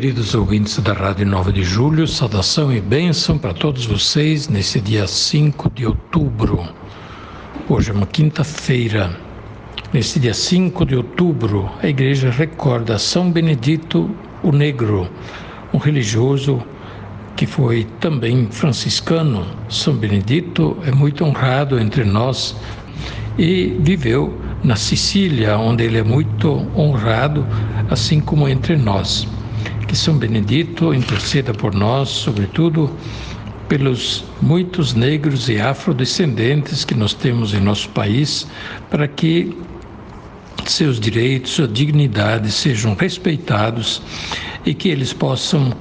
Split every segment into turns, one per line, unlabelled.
Queridos ouvintes da Rádio 9 de Julho, saudação e bênção para todos vocês nesse dia 5 de outubro. Hoje é uma quinta-feira. Nesse dia 5 de outubro, a igreja recorda São Benedito o Negro, um religioso que foi também franciscano. São Benedito é muito honrado entre nós e viveu na Sicília, onde ele é muito honrado, assim como entre nós. Que São Benedito interceda por nós, sobretudo pelos muitos negros e afrodescendentes que nós temos em nosso país, para que seus direitos, sua dignidade sejam respeitados e que eles possam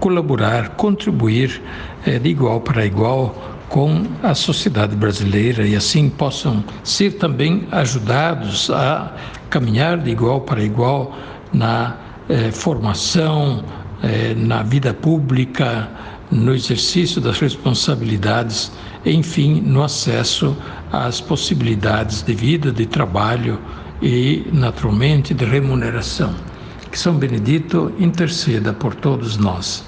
colaborar, contribuir é, de igual para igual com a sociedade brasileira e assim possam ser também ajudados a caminhar de igual para igual na eh, formação, eh, na vida pública, no exercício das responsabilidades, enfim, no acesso às possibilidades de vida, de trabalho e, naturalmente, de remuneração. Que São Benedito interceda por todos nós.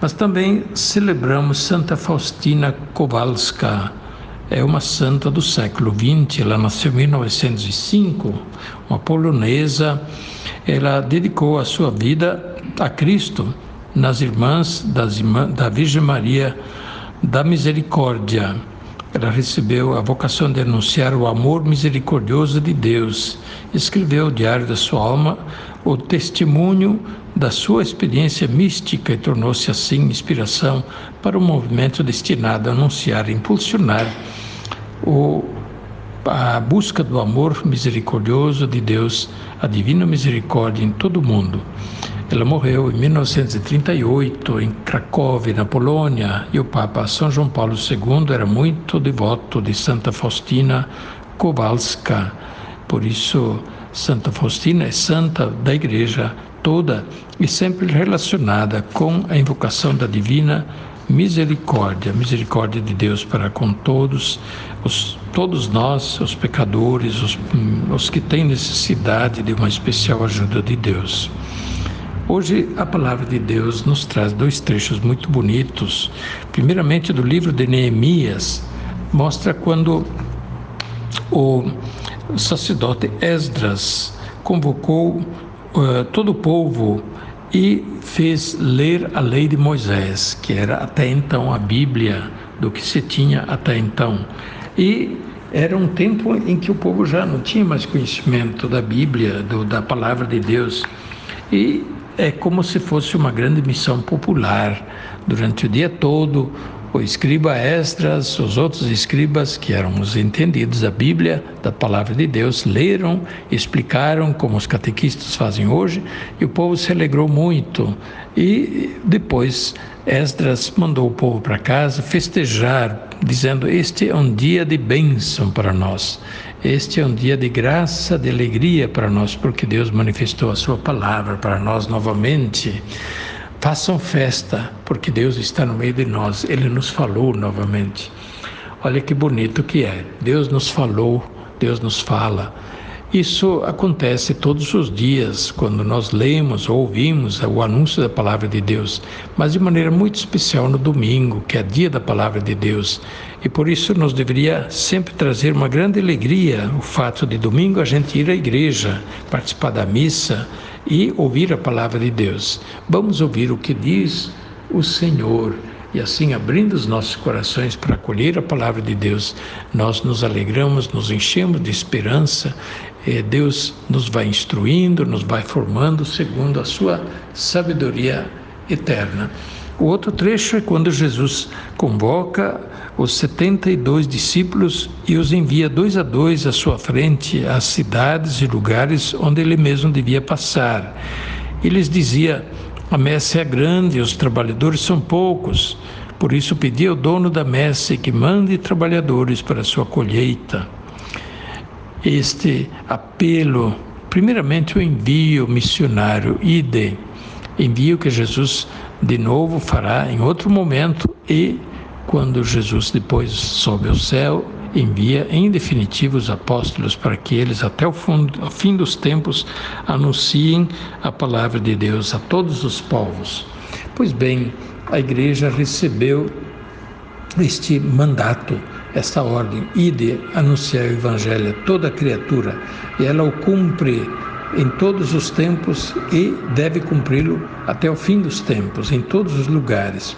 Mas também celebramos Santa Faustina Kowalska, é uma santa do século XX. Ela nasceu em 1905, uma polonesa. Ela dedicou a sua vida a Cristo nas irmãs das irmãs, da Virgem Maria da Misericórdia. Ela recebeu a vocação de anunciar o amor misericordioso de Deus. Escreveu o Diário da Sua Alma, o testemunho da sua experiência mística e tornou-se assim inspiração para um movimento destinado a anunciar e impulsionar o, a busca do amor misericordioso de Deus, a divina misericórdia em todo o mundo. Ela morreu em 1938 em Cracóvia, na Polônia, e o Papa São João Paulo II era muito devoto de Santa Faustina Kowalska. Por isso, Santa Faustina é santa da Igreja toda e sempre relacionada com a invocação da divina misericórdia, misericórdia de Deus para com todos, os, todos nós, os pecadores, os, os que têm necessidade de uma especial ajuda de Deus. Hoje a palavra de Deus nos traz dois trechos muito bonitos. Primeiramente do livro de Neemias, mostra quando o sacerdote Esdras convocou uh, todo o povo e fez ler a lei de Moisés, que era até então a Bíblia do que se tinha até então. E era um tempo em que o povo já não tinha mais conhecimento da Bíblia, do, da palavra de Deus. E é como se fosse uma grande missão popular. Durante o dia todo, o escriba Esdras, os outros escribas, que eram os entendidos da Bíblia, da palavra de Deus, leram, explicaram, como os catequistas fazem hoje, e o povo se alegrou muito. E depois Esdras mandou o povo para casa festejar, dizendo: Este é um dia de bênção para nós. Este é um dia de graça, de alegria para nós, porque Deus manifestou a Sua palavra para nós novamente. Façam festa, porque Deus está no meio de nós, Ele nos falou novamente. Olha que bonito que é. Deus nos falou, Deus nos fala. Isso acontece todos os dias, quando nós lemos ou ouvimos o anúncio da palavra de Deus, mas de maneira muito especial no domingo, que é dia da palavra de Deus. E por isso nos deveria sempre trazer uma grande alegria o fato de domingo a gente ir à igreja, participar da missa e ouvir a palavra de Deus. Vamos ouvir o que diz o Senhor e assim, abrindo os nossos corações para acolher a palavra de Deus, nós nos alegramos, nos enchemos de esperança. Deus nos vai instruindo, nos vai formando segundo a sua sabedoria eterna. O outro trecho é quando Jesus convoca os 72 discípulos e os envia dois a dois à sua frente às cidades e lugares onde ele mesmo devia passar. E lhes dizia: A messe é grande, os trabalhadores são poucos. Por isso pedi ao dono da messe que mande trabalhadores para a sua colheita. Este apelo, primeiramente o envio missionário, ide, envio que Jesus de novo fará em outro momento e quando Jesus depois sobe ao céu, envia em definitivo os apóstolos para que eles, até o fim dos tempos, anunciem a palavra de Deus a todos os povos. Pois bem, a igreja recebeu este mandato, esta ordem, ide anunciar o evangelho a toda criatura, e ela o cumpre em todos os tempos e deve cumpri-lo até o fim dos tempos, em todos os lugares.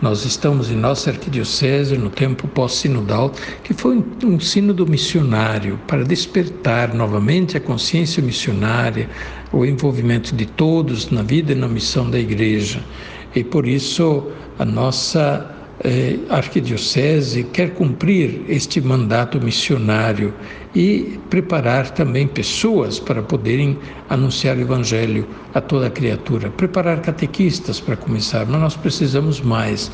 Nós estamos em nossa arquidiocese no tempo pós-sinodal, que foi um sínodo missionário para despertar novamente a consciência missionária, o envolvimento de todos na vida e na missão da igreja. E por isso a nossa eh, arquidiocese quer cumprir este mandato missionário e preparar também pessoas para poderem anunciar o Evangelho a toda criatura. Preparar catequistas para começar, mas nós precisamos mais.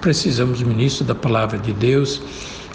Precisamos ministro da palavra de Deus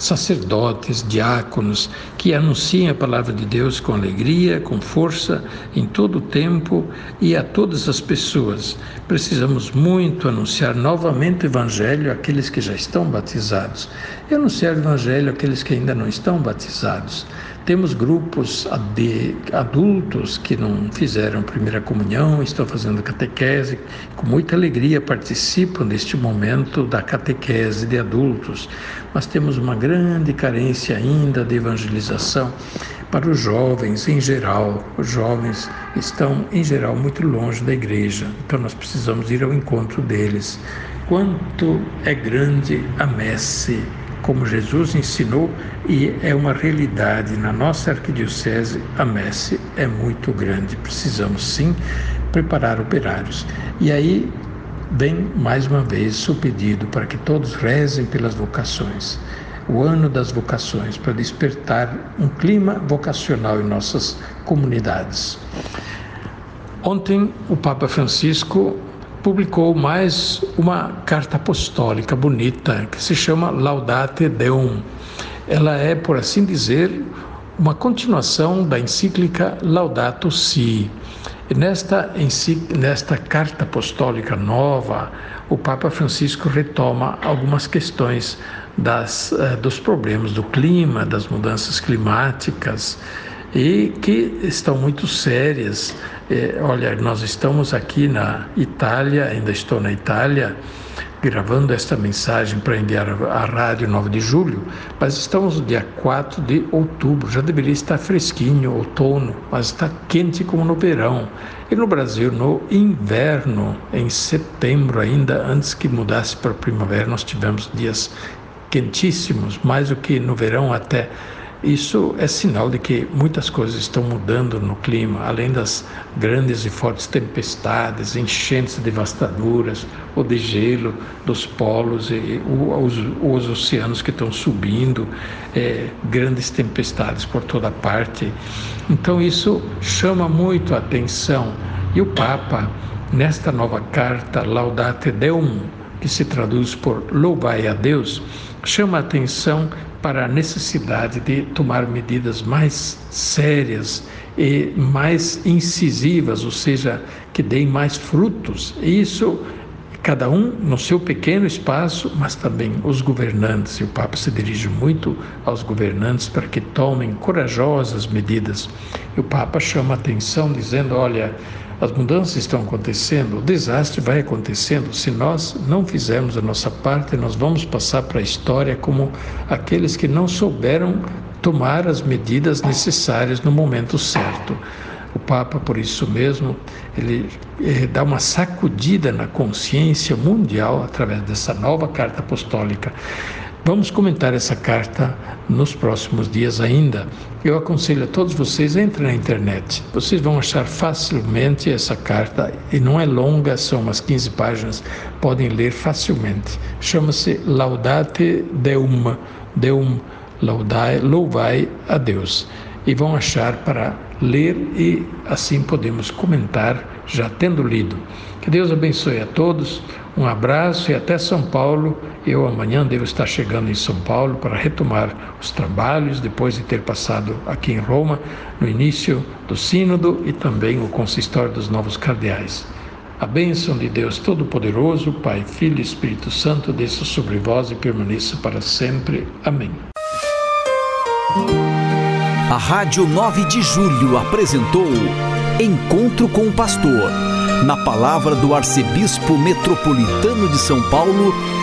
sacerdotes, diáconos, que anunciem a palavra de Deus com alegria, com força, em todo o tempo e a todas as pessoas. Precisamos muito anunciar novamente o Evangelho àqueles que já estão batizados e anunciar o Evangelho àqueles que ainda não estão batizados. Temos grupos de adultos que não fizeram primeira comunhão, estão fazendo catequese, com muita alegria participam deste momento da catequese de adultos, mas temos uma grande carência ainda de evangelização para os jovens em geral. Os jovens estão, em geral, muito longe da igreja, então nós precisamos ir ao encontro deles. Quanto é grande a messe como Jesus ensinou e é uma realidade na nossa arquidiocese, a messe é muito grande. Precisamos sim preparar operários. E aí vem mais uma vez o pedido para que todos rezem pelas vocações. O ano das vocações, para despertar um clima vocacional em nossas comunidades. Ontem, o Papa Francisco publicou mais uma carta apostólica bonita que se chama Laudate Deum. Ela é, por assim dizer, uma continuação da encíclica Laudato Si. E nesta, nesta carta apostólica nova, o Papa Francisco retoma algumas questões das, eh, dos problemas do clima, das mudanças climáticas, e que estão muito sérias. É, olha, nós estamos aqui na Itália, ainda estou na Itália, gravando esta mensagem para enviar à Rádio 9 de Julho, mas estamos no dia 4 de outubro, já deveria estar fresquinho, outono, mas está quente como no verão. E no Brasil, no inverno, em setembro ainda, antes que mudasse para primavera, nós tivemos dias quentíssimos, mais do que no verão até isso é sinal de que muitas coisas estão mudando no clima, além das grandes e fortes tempestades, enchentes devastadoras, o de gelo dos polos e os, os oceanos que estão subindo, é, grandes tempestades por toda parte. Então isso chama muito a atenção. E o Papa, nesta nova carta Laudate Deum, que se traduz por Louvai a Deus, chama a atenção para a necessidade de tomar medidas mais sérias e mais incisivas, ou seja, que deem mais frutos. Isso cada um no seu pequeno espaço, mas também os governantes. E o Papa se dirige muito aos governantes para que tomem corajosas medidas. E o Papa chama atenção dizendo: olha, as mudanças estão acontecendo, o desastre vai acontecendo. Se nós não fizermos a nossa parte, nós vamos passar para a história como aqueles que não souberam tomar as medidas necessárias no momento certo. O Papa, por isso mesmo, ele, ele, dá uma sacudida na consciência mundial através dessa nova carta apostólica. Vamos comentar essa carta nos próximos dias ainda. Eu aconselho a todos vocês a entrem na internet. Vocês vão achar facilmente essa carta e não é longa, são umas 15 páginas, podem ler facilmente. Chama-se Laudate Deum, Deum laudai, louvai a Deus. E vão achar para ler e assim podemos comentar já tendo lido. Que Deus abençoe a todos. Um abraço e até São Paulo. Eu amanhã devo estar chegando em São Paulo para retomar os trabalhos depois de ter passado aqui em Roma no início do Sínodo e também o consistório dos novos cardeais. A bênção de Deus Todo-Poderoso, Pai, Filho e Espírito Santo, desça sobre vós e permaneça para sempre. Amém.
A Rádio 9 de Julho apresentou Encontro com o Pastor na palavra do arcebispo metropolitano de São Paulo,